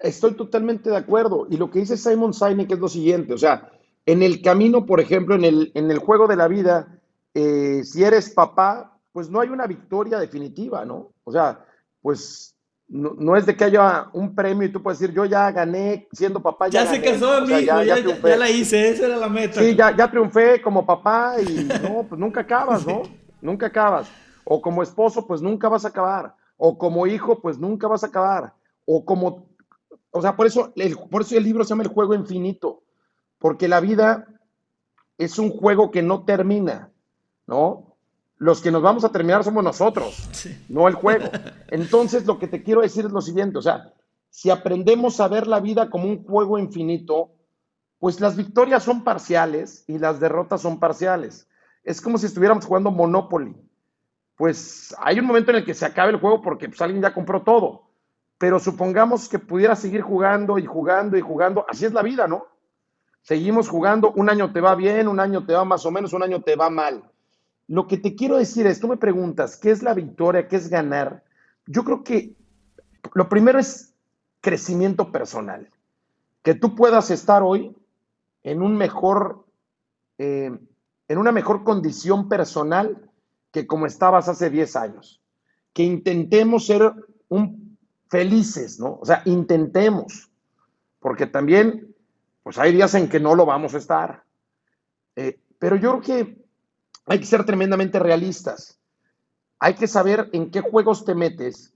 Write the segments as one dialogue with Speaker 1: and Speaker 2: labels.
Speaker 1: Estoy totalmente de acuerdo. Y lo que dice Simon Sinek es lo siguiente, o sea, en el camino, por ejemplo, en el, en el juego de la vida, eh, si eres papá, pues no hay una victoria definitiva, ¿no? O sea, pues no, es de que haya un premio y tú puedes decir, yo ya gané siendo papá.
Speaker 2: Ya, se casó mi hijo, ya, la hice, esa era la meta.
Speaker 1: Sí, ya, ya triunfé como papá y no, pues nunca acabas, ¿no? Nunca acabas. O como esposo, pues nunca vas a acabar. O como hijo, pues nunca vas a acabar. O como, o sea, por eso, el, por eso el libro se llama El Juego Infinito, porque la vida es un juego que no termina, ¿no? los que nos vamos a terminar somos nosotros, no el juego. Entonces, lo que te quiero decir es lo siguiente, o sea, si aprendemos a ver la vida como un juego infinito, pues las victorias son parciales y las derrotas son parciales. Es como si estuviéramos jugando Monopoly. Pues hay un momento en el que se acabe el juego porque pues, alguien ya compró todo. Pero supongamos que pudiera seguir jugando y jugando y jugando. Así es la vida, ¿no? Seguimos jugando, un año te va bien, un año te va más o menos, un año te va mal. Lo que te quiero decir es, tú me preguntas, ¿qué es la victoria? ¿Qué es ganar? Yo creo que lo primero es crecimiento personal. Que tú puedas estar hoy en un mejor, eh, en una mejor condición personal que como estabas hace 10 años. Que intentemos ser un, felices, ¿no? O sea, intentemos. Porque también, pues hay días en que no lo vamos a estar. Eh, pero yo creo que hay que ser tremendamente realistas. Hay que saber en qué juegos te metes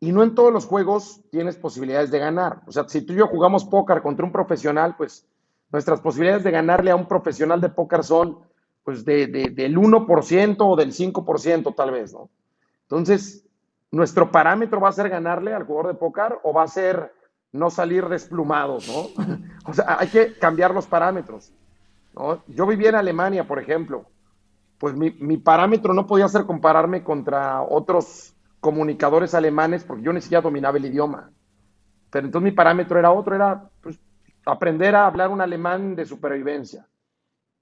Speaker 1: y no en todos los juegos tienes posibilidades de ganar. O sea, si tú y yo jugamos póker contra un profesional, pues nuestras posibilidades de ganarle a un profesional de póker son pues de, del 1% o del 5% tal vez, ¿no? Entonces, nuestro parámetro va a ser ganarle al jugador de póker o va a ser no salir desplumados, ¿no? o sea, hay que cambiar los parámetros. Yo viví en Alemania, por ejemplo, pues mi, parámetro no podía ser compararme contra otros comunicadores alemanes porque yo ni siquiera dominaba el idioma. Pero entonces mi parámetro era otro, era pues, aprender a hablar un alemán de supervivencia.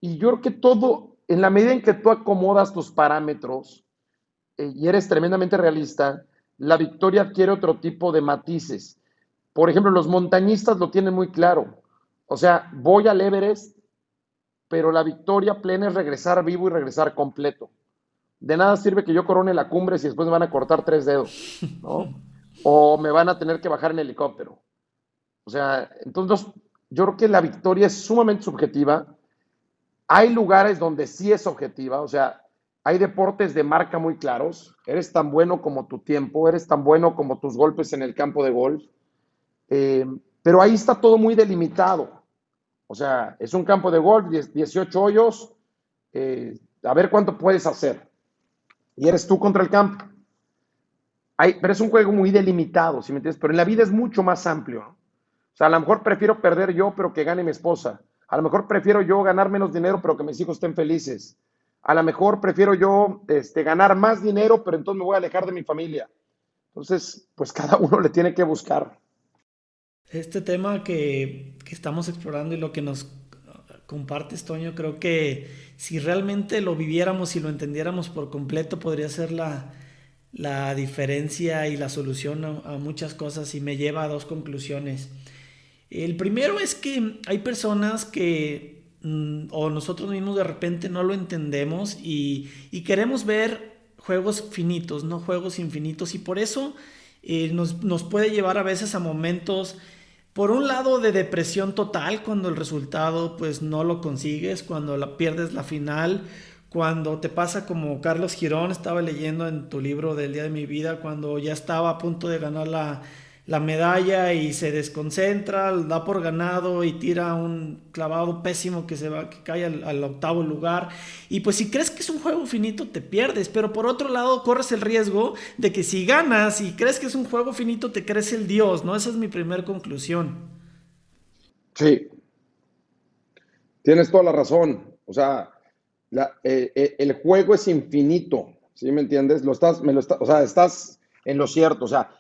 Speaker 1: Y yo creo que todo, en la medida en que tú acomodas tus parámetros eh, y eres tremendamente realista, la victoria adquiere otro tipo de matices. Por ejemplo, los montañistas lo tienen muy claro. O sea, voy al Everest pero la victoria plena es regresar vivo y regresar completo. De nada sirve que yo corone la cumbre si después me van a cortar tres dedos, ¿no? O me van a tener que bajar en helicóptero. O sea, entonces yo creo que la victoria es sumamente subjetiva. Hay lugares donde sí es objetiva, o sea, hay deportes de marca muy claros. Eres tan bueno como tu tiempo, eres tan bueno como tus golpes en el campo de golf. Eh, pero ahí está todo muy delimitado. O sea, es un campo de golf, 18 hoyos, eh, a ver cuánto puedes hacer. Y eres tú contra el campo. Hay, pero es un juego muy delimitado, si me entiendes? Pero en la vida es mucho más amplio. O sea, a lo mejor prefiero perder yo, pero que gane mi esposa. A lo mejor prefiero yo ganar menos dinero, pero que mis hijos estén felices. A lo mejor prefiero yo este, ganar más dinero, pero entonces me voy a alejar de mi familia. Entonces, pues cada uno le tiene que buscar
Speaker 2: este tema que, estamos explorando y lo que nos compartes, Toño, creo que si realmente lo viviéramos y lo entendiéramos por completo, podría ser la, diferencia y la solución a, muchas cosas y me lleva a dos conclusiones. El primero es que hay personas que, mm, o nosotros mismos de repente no lo entendemos y, queremos ver juegos finitos, no juegos infinitos, y por eso eh, nos, puede llevar a veces a momentos por un lado de depresión total cuando el resultado pues no lo consigues, cuando la, pierdes la final, cuando te pasa como Carlos Girón estaba leyendo en tu libro del día de mi vida, cuando ya estaba a punto de ganar la, la medalla y se desconcentra, da por ganado y tira un clavado pésimo que se va, que cae al, octavo lugar. Y pues si crees que es un juego finito, te pierdes. Pero por otro lado, corres el riesgo de que si ganas y crees que es un juego finito, te crees el Dios, ¿no? Esa es mi primera conclusión.
Speaker 1: Sí. Tienes toda la razón. O sea, eh, eh, el juego es infinito. ¿Sí me entiendes? Lo estás, me lo o sea, estás en lo cierto. O sea,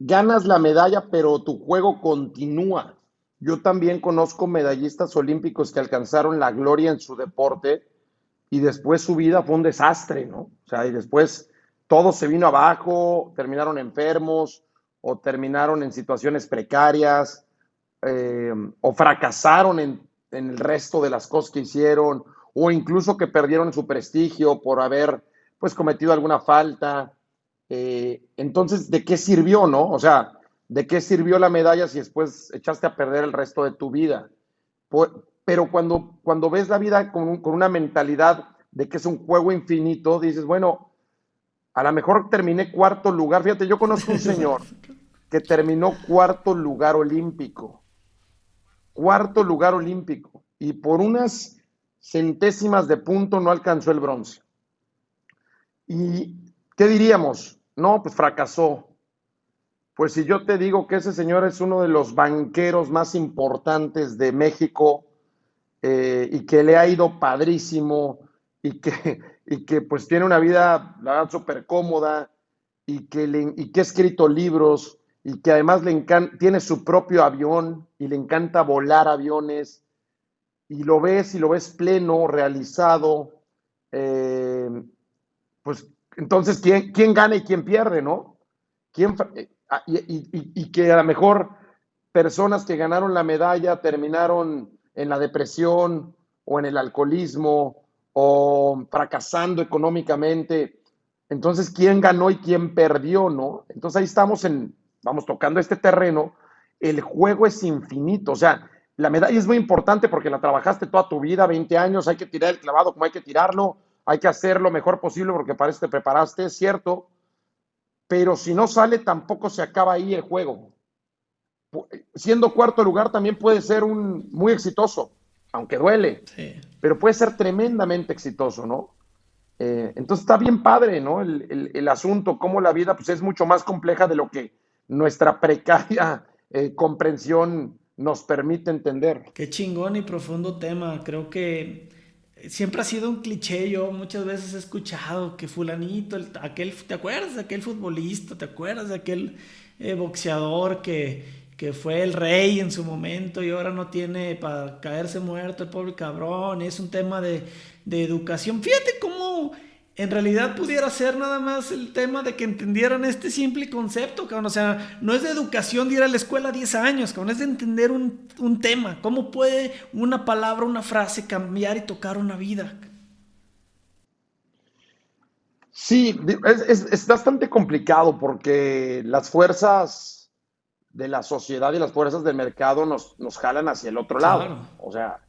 Speaker 1: ganas la medalla, pero tu juego continúa. Yo también conozco medallistas olímpicos que alcanzaron la gloria en su deporte y después su vida fue un desastre, ¿no? O sea, y después todo se vino abajo, terminaron enfermos o terminaron en situaciones precarias eh, o fracasaron en, en, el resto de las cosas que hicieron o incluso que perdieron su prestigio por haber pues cometido alguna falta. Eh, entonces, ¿de qué sirvió, no? O sea, ¿de qué sirvió la medalla si después echaste a perder el resto de tu vida? Pero cuando, cuando ves la vida con, con una mentalidad de que es un juego infinito, dices, bueno, a lo mejor terminé cuarto lugar. Fíjate, yo conozco un señor que terminó cuarto lugar olímpico. Cuarto lugar olímpico. Y por unas centésimas de punto no alcanzó el bronce. ¿Y qué diríamos? No, pues fracasó. Pues si yo te digo que ese señor es uno de los banqueros más importantes de México eh, y que le ha ido padrísimo y que, y que pues tiene una vida, la súper cómoda y que, le, y que ha escrito libros y que además le encanta, tiene su propio avión y le encanta volar aviones y lo ves y lo ves pleno, realizado, eh, pues entonces, ¿quién, ¿quién, gana y quién pierde, no? ¿Quién, eh, ah, y, y, que a lo mejor personas que ganaron la medalla terminaron en la depresión o en el alcoholismo o fracasando económicamente. Entonces, ¿quién ganó y quién perdió, no? Entonces ahí estamos en, vamos tocando este terreno. El juego es infinito, o sea, la medalla es muy importante porque la trabajaste toda tu vida, 20 años, hay que tirar el clavado como hay que tirarlo, hay que hacer lo mejor posible porque para eso te preparaste, es cierto, pero si no sale tampoco se acaba ahí el juego. Siendo cuarto lugar también puede ser un muy exitoso, aunque duele, sí. pero puede ser tremendamente exitoso, ¿no? Eh, entonces está bien padre, ¿no? El, el, el, asunto, cómo la vida pues, es mucho más compleja de lo que nuestra precaria eh, comprensión nos permite entender.
Speaker 2: Qué chingón y profundo tema. Creo que siempre ha sido un cliché. Yo muchas veces he escuchado que fulanito, el, aquel, ¿te acuerdas de aquel futbolista? ¿Te acuerdas de aquel eh, boxeador que, que fue el rey en su momento y ahora no tiene para caerse muerto el pobre cabrón? Es un tema de, de educación. Fíjate cómo en realidad pudiera ser nada más el tema de que entendieran este simple concepto, cabrón. O sea, no es de educación de ir a la escuela 10 años, cabrón, es de entender un, un tema. ¿Cómo puede una palabra, una frase cambiar y tocar una vida?
Speaker 1: Sí, es, es, es, bastante complicado porque las fuerzas de la sociedad y las fuerzas del mercado nos, nos jalan hacia el otro lado. Claro. O sea,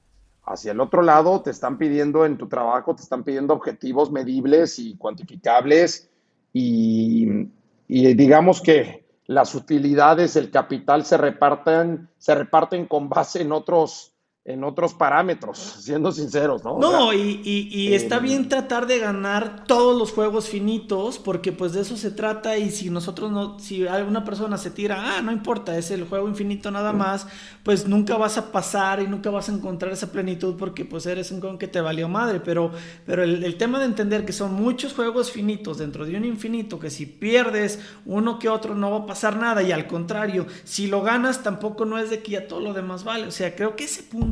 Speaker 1: hacia el otro lado te están pidiendo en tu trabajo, te están pidiendo objetivos medibles y cuantificables. Y, digamos que las utilidades, el capital se reparten, se reparten con base en otros en otros parámetros, siendo sinceros, ¿no?
Speaker 2: No, o sea, y, y, y, está eh, bien tratar de ganar todos los juegos finitos, porque pues de eso se trata, y si nosotros no, si alguna persona se tira, ah, no importa, es el juego infinito nada más, pues nunca vas a pasar y nunca vas a encontrar esa plenitud porque pues eres un con que te valió madre, pero, pero el, el, tema de entender que son muchos juegos finitos dentro de un infinito, que si pierdes uno que otro no va a pasar nada, y al contrario, si lo ganas tampoco no es de que ya todo lo demás vale, o sea, creo que ese punto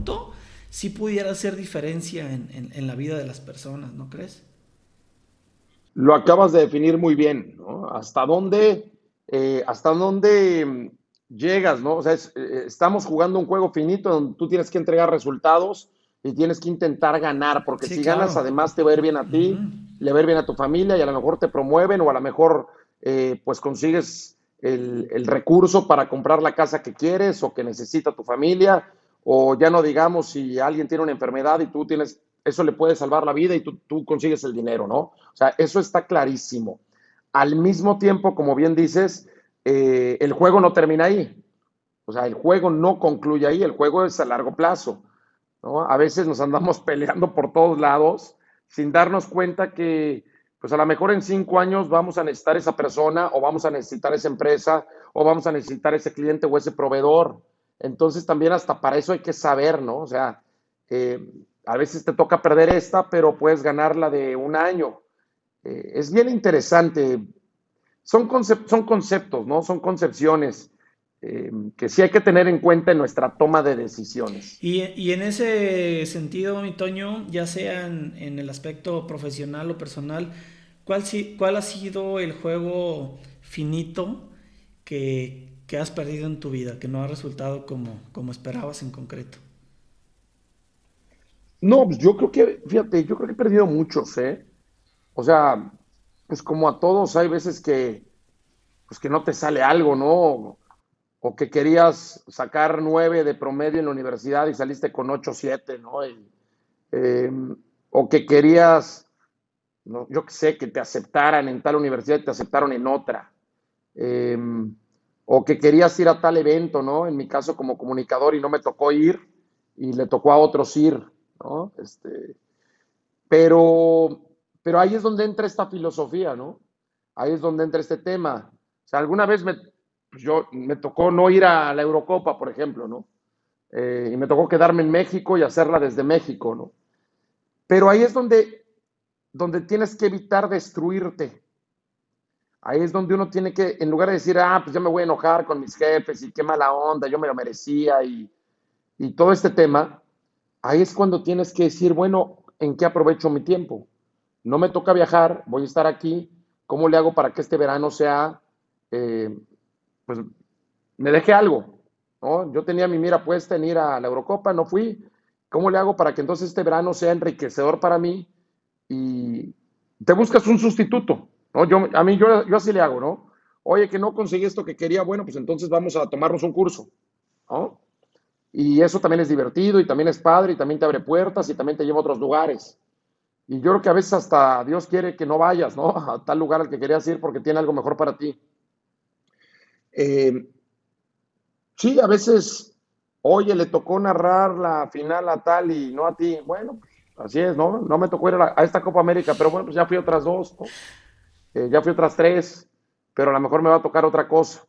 Speaker 2: sí pudiera hacer diferencia en, en, en, la vida de las personas, ¿no crees?
Speaker 1: Lo acabas de definir muy bien, ¿no? ¿Hasta dónde, eh, hasta dónde llegas, ¿no? O sea, es, eh, estamos jugando un juego finito donde tú tienes que entregar resultados y tienes que intentar ganar, porque sí, si claro. ganas, además te va a ir bien a ti, uh -huh. le va a ir bien a tu familia y a lo mejor te promueven o a lo mejor eh, pues consigues el, el, recurso para comprar la casa que quieres o que necesita tu familia o ya no digamos si alguien tiene una enfermedad y tú tienes, eso le puede salvar la vida y tú, tú consigues el dinero, ¿no? O sea, eso está clarísimo. Al mismo tiempo, como bien dices, eh, el juego no termina ahí. O sea, el juego no concluye ahí, el juego es a largo plazo. ¿no? A veces nos andamos peleando por todos lados sin darnos cuenta que, pues a lo mejor en cinco años vamos a necesitar esa persona o vamos a necesitar esa empresa o vamos a necesitar ese cliente o ese proveedor. Entonces también hasta para eso hay que saber, ¿no? O sea, eh, a veces te toca perder esta, pero puedes ganarla de un año. Eh, es bien interesante. Son, son, conceptos, ¿no? Son concepciones eh, que sí hay que tener en cuenta en nuestra toma de decisiones.
Speaker 2: Y, y en ese sentido, mi Toño, ya sea en, en el aspecto profesional o personal, ¿cuál, ¿cuál ha sido el juego finito que, has perdido en tu vida, que no ha resultado como, como esperabas en concreto?
Speaker 1: No, pues yo creo que, fíjate, yo creo que he perdido muchos, ¿eh? O sea, pues como a todos hay veces que, pues que no te sale algo, ¿no? O que querías sacar nueve de promedio en la universidad y saliste con ocho, siete, ¿no? Em, o que querías, ¿no? yo qué sé, que te aceptaran en tal universidad y te aceptaron en otra. Em, o que querías ir a tal evento, ¿no? En mi caso como comunicador y no me tocó ir y le tocó a otros ir, ¿no? Este, pero, pero ahí es donde entra esta filosofía, ¿no? Ahí es donde entra este tema. O sea, alguna vez me, pues yo, me tocó no ir a la Eurocopa, por ejemplo, ¿no? Eh, y me tocó quedarme en México y hacerla desde México, ¿no? Pero ahí es donde, donde tienes que evitar destruirte. Ahí es donde uno tiene que, en lugar de decir, ah, pues ya me voy a enojar con mis jefes y qué mala onda, yo me lo merecía y, y todo este tema, ahí es cuando tienes que decir, bueno, ¿en qué aprovecho mi tiempo? No me toca viajar, voy a estar aquí, ¿cómo le hago para que este verano sea eh, pues me dejé algo, ¿no? Yo tenía mi mira puesta en ir a la Eurocopa, no fui. ¿Cómo le hago para que entonces este verano sea enriquecedor para mí? Y te buscas un sustituto, ¿no? Yo, a mí, yo, yo así le hago, ¿no? Oye, que no conseguí esto que quería, bueno, pues entonces vamos a tomarnos un curso, ¿no? Y eso también es divertido y también es padre y también te abre puertas y también te lleva a otros lugares. Y yo creo que a veces hasta Dios quiere que no vayas, ¿no? A tal lugar al que querías ir porque tiene algo mejor para ti. Eh, sí, a veces, oye, le tocó narrar la final a tal y no a ti. Bueno, así es, ¿no? No me tocó ir a, esta Copa América, pero bueno, pues ya fui otras dos, eh, ya fui otras tres, pero a lo mejor me va a tocar otra cosa.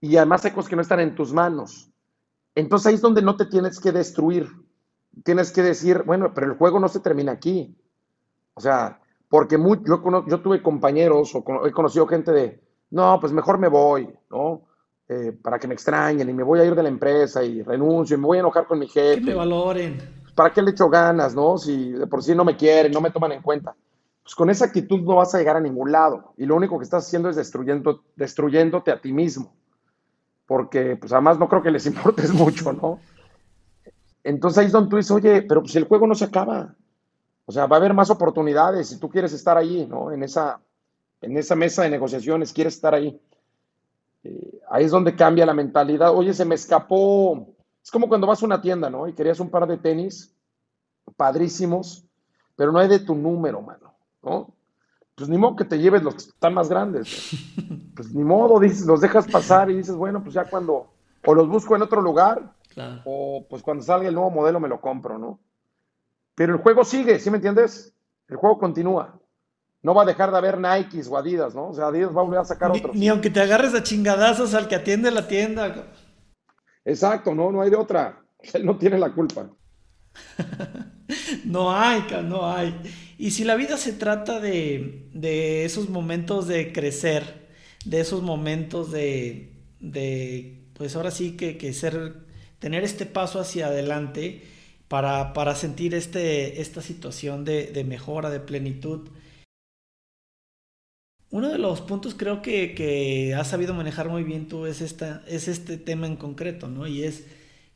Speaker 1: Y además hay cosas que no están en tus manos. Entonces ahí es donde no te tienes que destruir. Tienes que decir, bueno, pero el juego no se termina aquí. O sea, porque yo, yo tuve compañeros o he conocido gente de, no, pues mejor me voy, ¿no? Eh, para que me extrañen y me voy a ir de la empresa y renuncio y me voy a enojar con mi jefe.
Speaker 2: Que me valoren.
Speaker 1: ¿Para qué le echo ganas, no? Si de por sí no me quieren, no me toman en cuenta. Pues con esa actitud no vas a llegar a ningún lado y lo único que estás haciendo es destruyendo, destruyéndote a ti mismo. Porque, pues además no creo que les importes mucho, ¿no? Entonces ahí es donde tú dices, oye, pero pues el juego no se acaba. O sea, va a haber más oportunidades si tú quieres estar ahí, ¿no? En esa, en esa mesa de negociaciones, quieres estar ahí. Eh, ahí es donde cambia la mentalidad. Oye, se me escapó. Es como cuando vas a una tienda, ¿no? Y querías un par de tenis padrísimos, pero no hay de tu número, mano, ¿no? Pues ni modo que te lleves los que están más grandes. Pues ni modo, dices, los dejas pasar y dices, bueno, pues ya cuando, o los busco en otro lugar, o pues cuando salga el nuevo modelo me lo compro, ¿no? Pero el juego sigue, ¿sí me entiendes? El juego continúa no va a dejar de haber Nikes o Adidas, ¿no? O sea, Adidas va a volver a sacar otros.
Speaker 2: Ni aunque te agarres a chingadazos al que atiende la tienda.
Speaker 1: Exacto, no, no hay de otra. Él no tiene la culpa.
Speaker 2: no hay, no hay. Y si la vida se trata de, de esos momentos de crecer, de esos momentos de, de pues ahora sí que, que, ser, tener este paso hacia adelante para, para sentir este, esta situación de, de mejora, de plenitud, uno de los puntos creo que, que has sabido manejar muy bien tú es, esta, es este tema en concreto, ¿no? Y es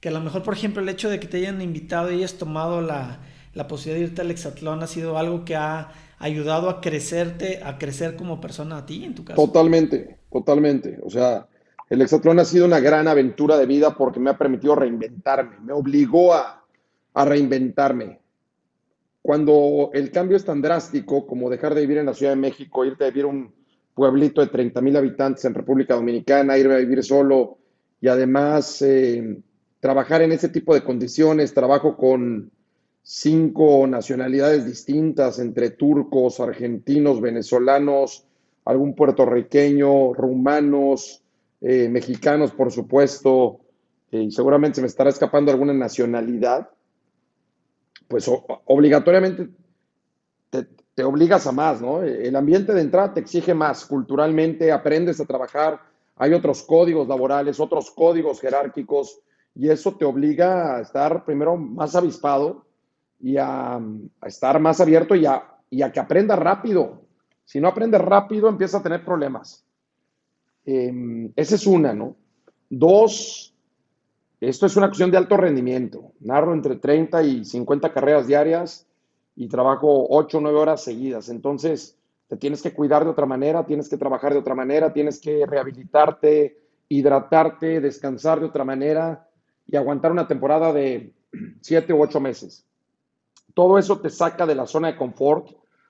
Speaker 2: que a lo mejor, por ejemplo, el hecho de que te hayan invitado y hayas tomado la, la posibilidad de irte al hexatlón ha sido algo que ha ayudado a crecerte, a crecer como persona a ti, en tu caso.
Speaker 1: Totalmente, totalmente. O sea, el hexatlón ha sido una gran aventura de vida porque me ha permitido reinventarme, me obligó a, a reinventarme cuando el cambio es tan drástico como dejar de vivir en la Ciudad de México, irte a vivir a un pueblito de 30 mil habitantes en República Dominicana, irme a vivir solo y además eh, trabajar en ese tipo de condiciones, trabajo con cinco nacionalidades distintas entre turcos, argentinos, venezolanos, algún puertorriqueño, rumanos, eh, mexicanos, por supuesto, y seguramente se me estará escapando alguna nacionalidad pues obligatoriamente te, obligas a más, ¿no? El ambiente de entrada te exige más, culturalmente aprendes a trabajar, hay otros códigos laborales, otros códigos jerárquicos, y eso te obliga a estar primero más avispado y a, estar más abierto y a, que aprendas rápido. Si no aprendes rápido, empiezas a tener problemas. Em, esa es una, ¿no? Dos, esto es una cuestión de alto rendimiento. Narro entre 30 y 50 carreras diarias y trabajo 8 o 9 horas seguidas. Entonces, te tienes que cuidar de otra manera, tienes que trabajar de otra manera, tienes que rehabilitarte, hidratarte, descansar de otra manera y aguantar una temporada de 7 u 8 meses. Todo eso te saca de la zona de confort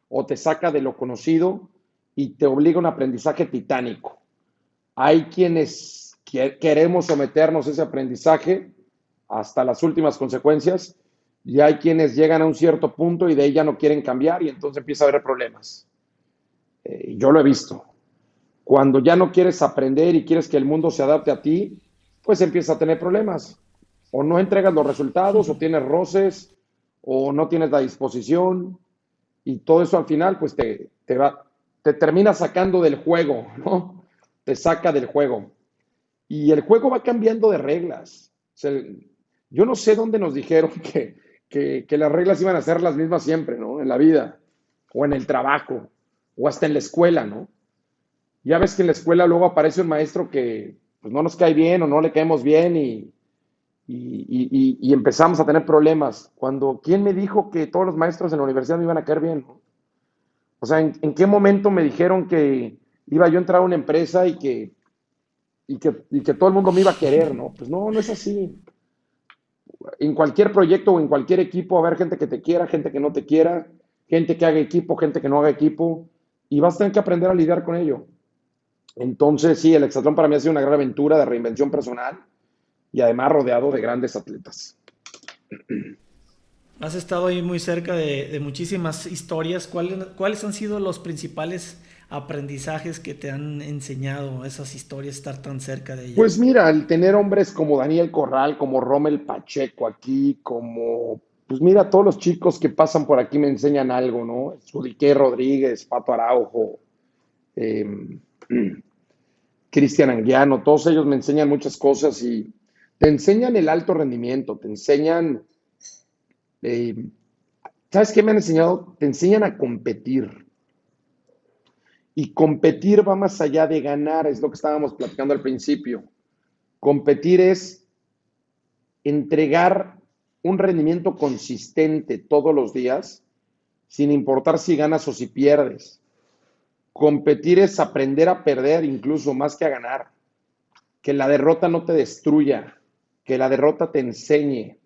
Speaker 1: o te saca de lo conocido y te obliga a un aprendizaje titánico. Hay quienes queremos someternos a ese aprendizaje hasta las últimas consecuencias y hay quienes llegan a un cierto punto y de ahí ya no quieren cambiar y entonces empieza a haber problemas. Eh, yo lo he visto. Cuando ya no quieres aprender y quieres que el mundo se adapte a ti, pues empieza a tener problemas. O no entregas los resultados, o tienes roces, o no tienes la disposición, y todo eso al final, pues te, te, va, te termina sacando del juego, ¿no? Te saca del juego. Y el juego va cambiando de reglas. yo no sé dónde nos dijeron que, que, las reglas iban a ser las mismas siempre, ¿no? En la vida, o en el trabajo, o hasta en la escuela, ¿no? Ya ves que en la escuela luego aparece un maestro que pues, no nos cae bien o no le caemos bien y, y, empezamos a tener problemas. Cuando, ¿quién me dijo que todos los maestros en la universidad me iban a caer bien? O sea, ¿en, qué momento me dijeron que iba yo a entrar a una empresa y que, y que, y que todo el mundo me iba a querer? No, pues no, no es así en cualquier proyecto o en cualquier equipo va a haber gente que te quiera, gente que no te quiera, gente que haga equipo, gente que no haga equipo, y vas a tener que aprender a lidiar con ello. Entonces, sí, el hexatlón para mí ha sido una gran aventura de reinvención personal y además rodeado de grandes atletas.
Speaker 2: Has estado ahí muy cerca de, muchísimas historias. ¿Cuáles, ¿Cuáles han sido los principales aprendizajes que te han enseñado esas historias, estar tan cerca de ellas?
Speaker 1: Pues mira, el tener hombres como Daniel Corral, como Rommel Pacheco aquí, como, pues mira, todos los chicos que pasan por aquí me enseñan algo, ¿no? Sudique Rodríguez, Pato Araujo, em, Cristian Anguiano, todos ellos me enseñan muchas cosas y te enseñan el alto rendimiento, te enseñan, eh, ¿sabes qué me han enseñado? Te enseñan a competir y competir va más allá de ganar, es lo que estábamos platicando al principio. Competir es entregar un rendimiento consistente todos los días, sin importar si ganas o si pierdes. Competir es aprender a perder incluso más que a ganar. Que la derrota no te destruya, que la derrota te enseñe,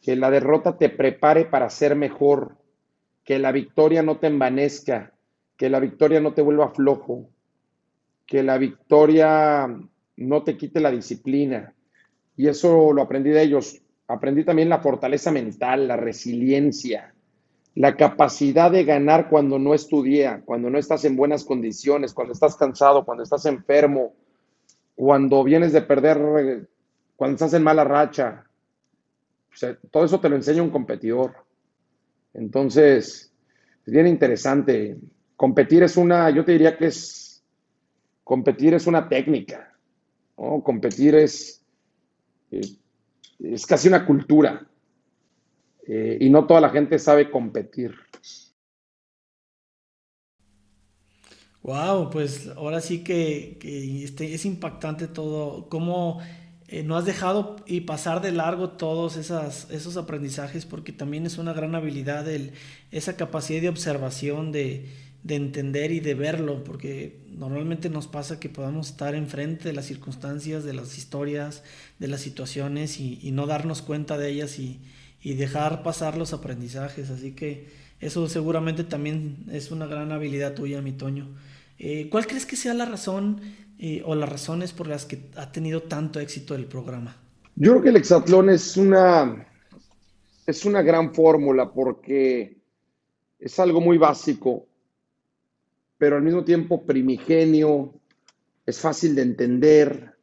Speaker 1: que la derrota te prepare para ser mejor, que la victoria no te envanezca, que la victoria no te vuelva flojo, que la victoria no te quite la disciplina. Y eso lo aprendí de ellos. Aprendí también la fortaleza mental, la resiliencia, la capacidad de ganar cuando no estudié, cuando no estás en buenas condiciones, cuando estás cansado, cuando estás enfermo, cuando vienes de perder, cuando estás en mala racha. todo eso te lo enseña un competidor. Entonces, es bien interesante competir es una, yo te diría que es, competir es una técnica, ¿no? Competir es, eh, es casi una cultura eh, y no toda la gente sabe competir.
Speaker 2: Wow, pues ahora sí que, este, es impactante todo, cómo eh, no has dejado y pasar de largo todos esas, esos aprendizajes, porque también es una gran habilidad el, esa capacidad de observación, de, de entender y de verlo, porque normalmente nos pasa que podamos estar enfrente de las circunstancias, de las historias, de las situaciones y, no darnos cuenta de ellas y, dejar pasar los aprendizajes. Así que eso seguramente también es una gran habilidad tuya, mi Toño. Eh, ¿Cuál crees que sea la razón eh, o las razones por las que ha tenido tanto éxito el programa?
Speaker 1: Yo creo que el hexatlón es una, es una gran fórmula porque es algo muy básico pero al mismo tiempo primigenio, es fácil de entender,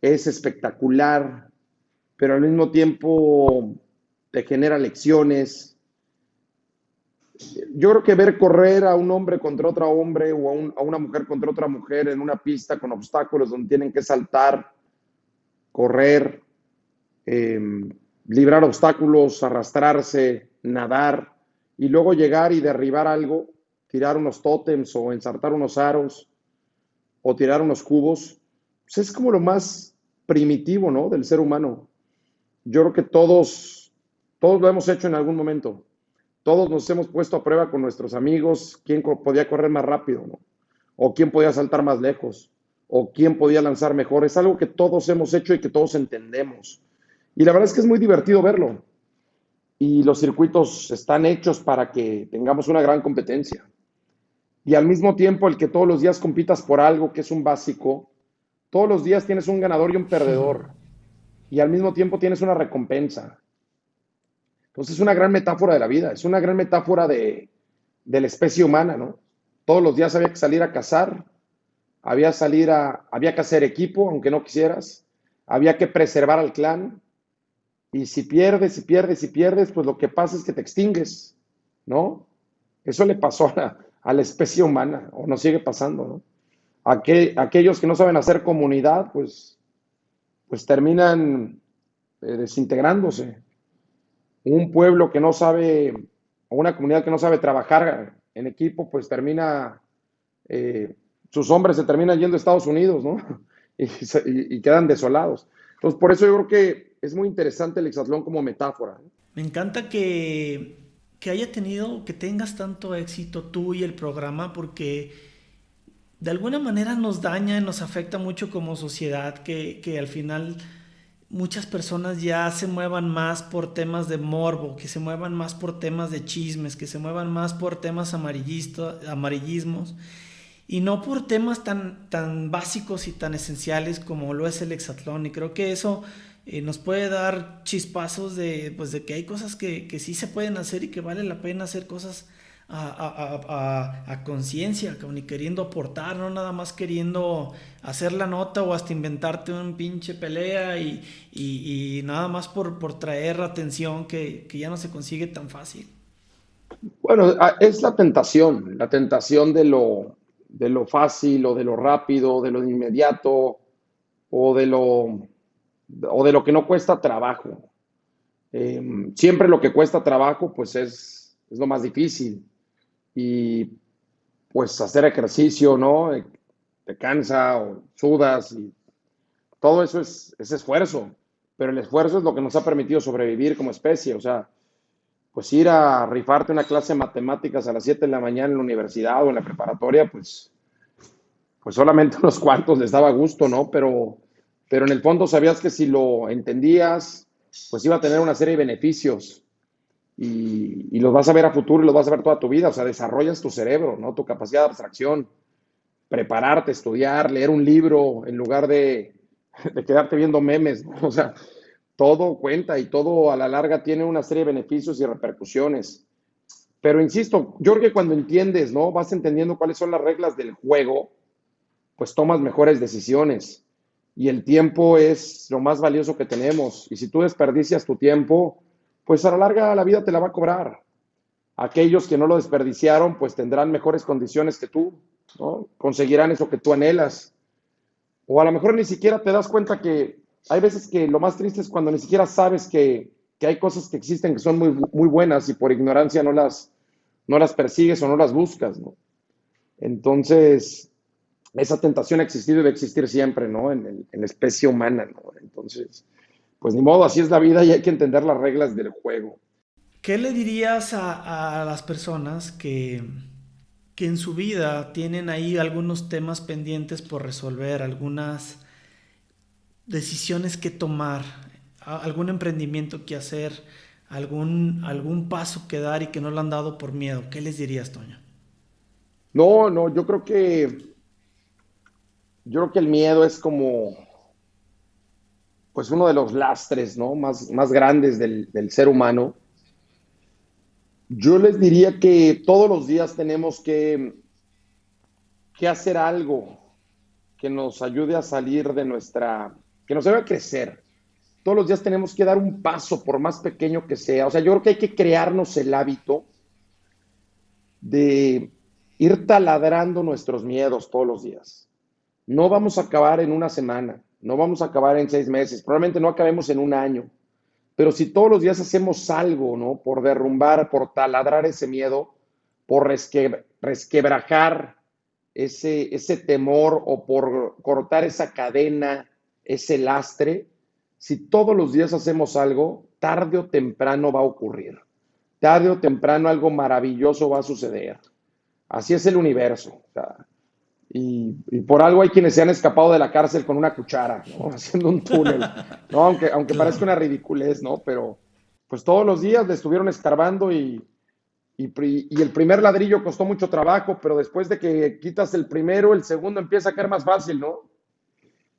Speaker 1: es espectacular, pero al mismo tiempo te genera lecciones. Yo creo que ver correr a un hombre contra otro hombre o a, una mujer contra otra mujer en una pista con obstáculos donde tienen que saltar, correr, em, librar obstáculos, arrastrarse, nadar y luego llegar y derribar algo, tirar unos tótems o ensartar unos aros o tirar unos cubos, pues es como lo más primitivo, ¿no? Del ser humano. Yo creo que todos, todos lo hemos hecho en algún momento. Todos nos hemos puesto a prueba con nuestros amigos quién podía correr más rápido, ¿no? O quién podía saltar más lejos, o quién podía lanzar mejor. Es algo que todos hemos hecho y que todos entendemos. Y la verdad es que es muy divertido verlo. Y los circuitos están hechos para que tengamos una gran competencia. Y al mismo tiempo, el que todos los días compitas por algo que es un básico, todos los días tienes un ganador y un perdedor. Y al mismo tiempo tienes una recompensa. Entonces es una gran metáfora de la vida, es una gran metáfora de, de la especie humana, ¿no? Todos los días había que salir a cazar, había, salir a, había que hacer equipo, aunque no quisieras, había que preservar al clan, y si pierdes, y pierdes, y pierdes, pues lo que pasa es que te extingues, ¿no? Eso le pasó a la, especie humana, o nos sigue pasando, ¿no? aquellos que no saben hacer comunidad, pues, pues terminan eh, desintegrándose. Un pueblo que no sabe, o una comunidad que no sabe trabajar en equipo, pues termina eh, sus hombres se terminan yendo a Estados Unidos, ¿no? Y, quedan desolados. Entonces, por eso yo creo que es muy interesante el hexatlón como metáfora.
Speaker 2: Me encanta que, que haya tenido, que tengas tanto éxito tú y el programa, porque de alguna manera nos daña, y nos afecta mucho como sociedad, que, que al final muchas personas ya se muevan más por temas de morbo, que se muevan más por temas de chismes, que se muevan más por temas amarillismos y no por temas tan, tan básicos y tan esenciales como lo es el hexatlón. Y creo que eso eh, nos puede dar chispazos de, pues, de que hay cosas que, que, sí se pueden hacer y que vale la pena hacer cosas a, a, a, conciencia, ni queriendo aportar, no nada más queriendo hacer la nota o hasta inventarte un pinche pelea y, y, nada más por, por traer atención que, que ya no se consigue tan fácil.
Speaker 1: Bueno, es la tentación, la tentación de lo, de lo fácil o de lo rápido, de lo inmediato o de lo, o de lo que no cuesta trabajo. Em, siempre lo que cuesta trabajo pues es, es, lo más difícil y pues hacer ejercicio, ¿no? Eh, te cansa o sudas y todo eso es, es esfuerzo, pero el esfuerzo es lo que nos ha permitido sobrevivir como especie, o sea, pues ir a rifarte una clase de matemáticas a las 7 de la mañana en la universidad o en la preparatoria, pues, pues solamente unos cuantos les daba gusto, ¿no? Pero, pero en el fondo sabías que si lo entendías, pues iba a tener una serie de beneficios y, y los vas a ver a futuro y los vas a ver toda tu vida, o sea, desarrollas tu cerebro, ¿no? Tu capacidad de abstracción, prepararte, estudiar, leer un libro en lugar de, quedarte viendo memes. O sea, todo cuenta y todo a la larga tiene una serie de beneficios y repercusiones. Pero insisto, yo cuando entiendes, ¿no? Vas entendiendo cuáles son las reglas del juego, pues tomas mejores decisiones. Y el tiempo es lo más valioso que tenemos. Y si tú desperdicias tu tiempo, pues a la larga la vida te la va a cobrar. Aquellos que no lo desperdiciaron, pues tendrán mejores condiciones que tú, ¿no? Conseguirán eso que tú anhelas. O a lo mejor ni siquiera te das cuenta que hay veces que lo más triste es cuando ni siquiera sabes que, hay cosas que existen que son muy, muy buenas y por ignorancia no las, no las persigues o no las buscas, ¿no? Entonces, esa tentación ha existido y va a existir siempre, ¿no? En, la especie humana, ¿no? Entonces, pues ni modo, así es la vida y hay que entender las reglas del juego.
Speaker 2: ¿Qué le dirías a, a las personas que, que en su vida tienen ahí algunos temas pendientes por resolver, algunas decisiones que tomar, algún emprendimiento que hacer, algún, algún paso que dar y que no lo han dado por miedo. ¿Qué les dirías, Toño?
Speaker 1: No, no, yo creo que yo creo que el miedo es como pues uno de los lastres ¿no? más, más grandes del, del ser humano. Yo les diría que todos los días tenemos que, que hacer algo que nos ayude a salir de nuestra que nos debe crecer. Todos los días tenemos que dar un paso, por más pequeño que sea. O sea, yo creo que hay que crearnos el hábito de ir taladrando nuestros miedos todos los días. No vamos a acabar en una semana, no vamos a acabar en seis meses, probablemente no acabemos en un año. Pero si todos los días hacemos algo, ¿no? Por derrumbar, por taladrar ese miedo, por resquebrajar ese, ese temor o por cortar esa cadena, ese lastre, si todos los días hacemos algo, tarde o temprano va a ocurrir. Tarde o temprano algo maravilloso va a suceder. Así es el universo. Y, por algo hay quienes se han escapado de la cárcel con una cuchara, haciendo un túnel. ¿no? Aunque, aunque parezca una ridiculez, ¿no? Pero pues todos los días le estuvieron escarbando y, y, el primer ladrillo costó mucho trabajo, pero después de que quitas el primero, el segundo empieza a caer más fácil, ¿no?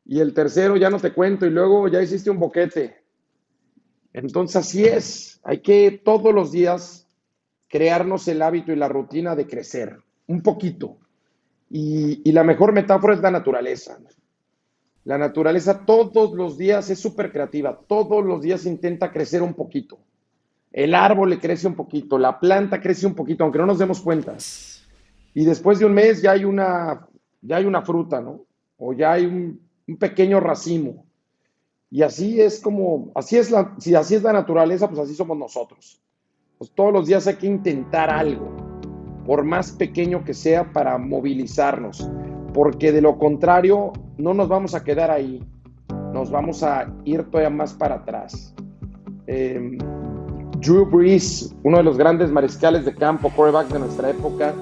Speaker 1: Y el tercero ya no te cuento y luego ya hiciste un boquete. Entonces así es, hay que todos los días crearnos el hábito y la rutina de crecer, un poquito. Y, la mejor metáfora es la naturaleza. La naturaleza todos los días es súper creativa, todos los días intenta crecer un poquito. El árbol le crece un poquito, la planta crece un poquito, aunque no nos demos cuenta. Y después de un mes ya hay una, ya hay una fruta, ¿no? O ya hay un, pequeño racimo. Y así es como, así es la, si así es la naturaleza, pues así somos nosotros. Pues todos los días hay que intentar algo, por más pequeño que sea, para movilizarnos, porque de lo contrario no nos vamos a quedar ahí, nos vamos a ir todavía más para atrás. Eh, Drew Brees, uno de los grandes mariscales de campo, quarterback de nuestra época,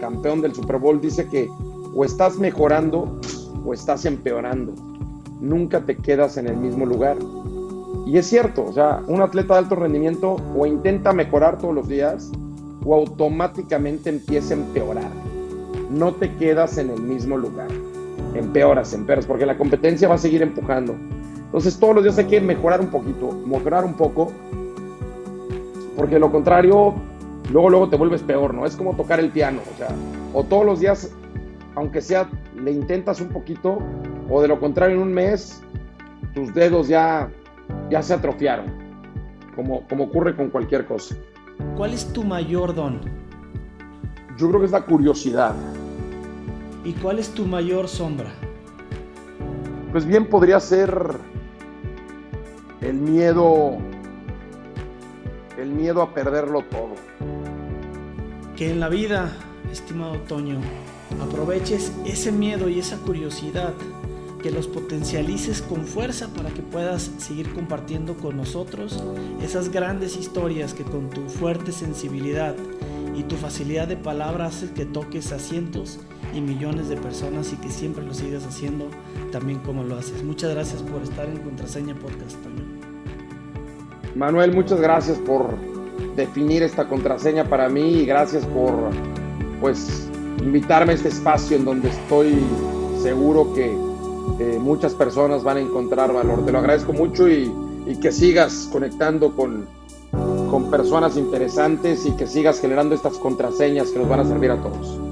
Speaker 1: campeón del Super Bowl, dice que o estás mejorando o estás empeorando. Nunca te quedas en el mismo lugar. Y es cierto, o sea, un atleta de alto rendimiento o intenta mejorar todos los días o automáticamente empieza a empeorar. No te quedas en el mismo lugar. Empeoras, empeoras, porque la competencia va a seguir empujando. Entonces todos los días hay que mejorar un poquito, mejorar un poco porque lo contrario, luego, luego te vuelves peor, ¿no? Es como tocar el piano, o sea, o todos los días, aunque sea, le intentas un poquito, o de lo contrario, en un mes, tus dedos ya, ya se atrofiaron, como, como ocurre con cualquier cosa.
Speaker 2: ¿Cuál es tu mayor don?
Speaker 1: Yo creo que es la curiosidad.
Speaker 2: ¿Y cuál es tu mayor sombra?
Speaker 1: Pues bien podría ser el miedo el miedo a perderlo todo.
Speaker 2: Que en la vida, estimado Toño, aproveches ese miedo y esa curiosidad, que los potencialices con fuerza para que puedas seguir compartiendo con nosotros esas grandes historias que con tu fuerte sensibilidad y tu facilidad de palabra haces que toques a cientos y millones de personas y que siempre lo sigas haciendo también como lo haces. Muchas gracias por estar en Contraseña Podcast, Toño.
Speaker 1: Manuel, muchas gracias por definir esta contraseña para mí y gracias por pues invitarme a este espacio en donde estoy seguro que eh, muchas personas van a encontrar valor. Te lo agradezco mucho y, y que sigas conectando con, con personas interesantes y que sigas generando estas contraseñas que nos van a servir a todos.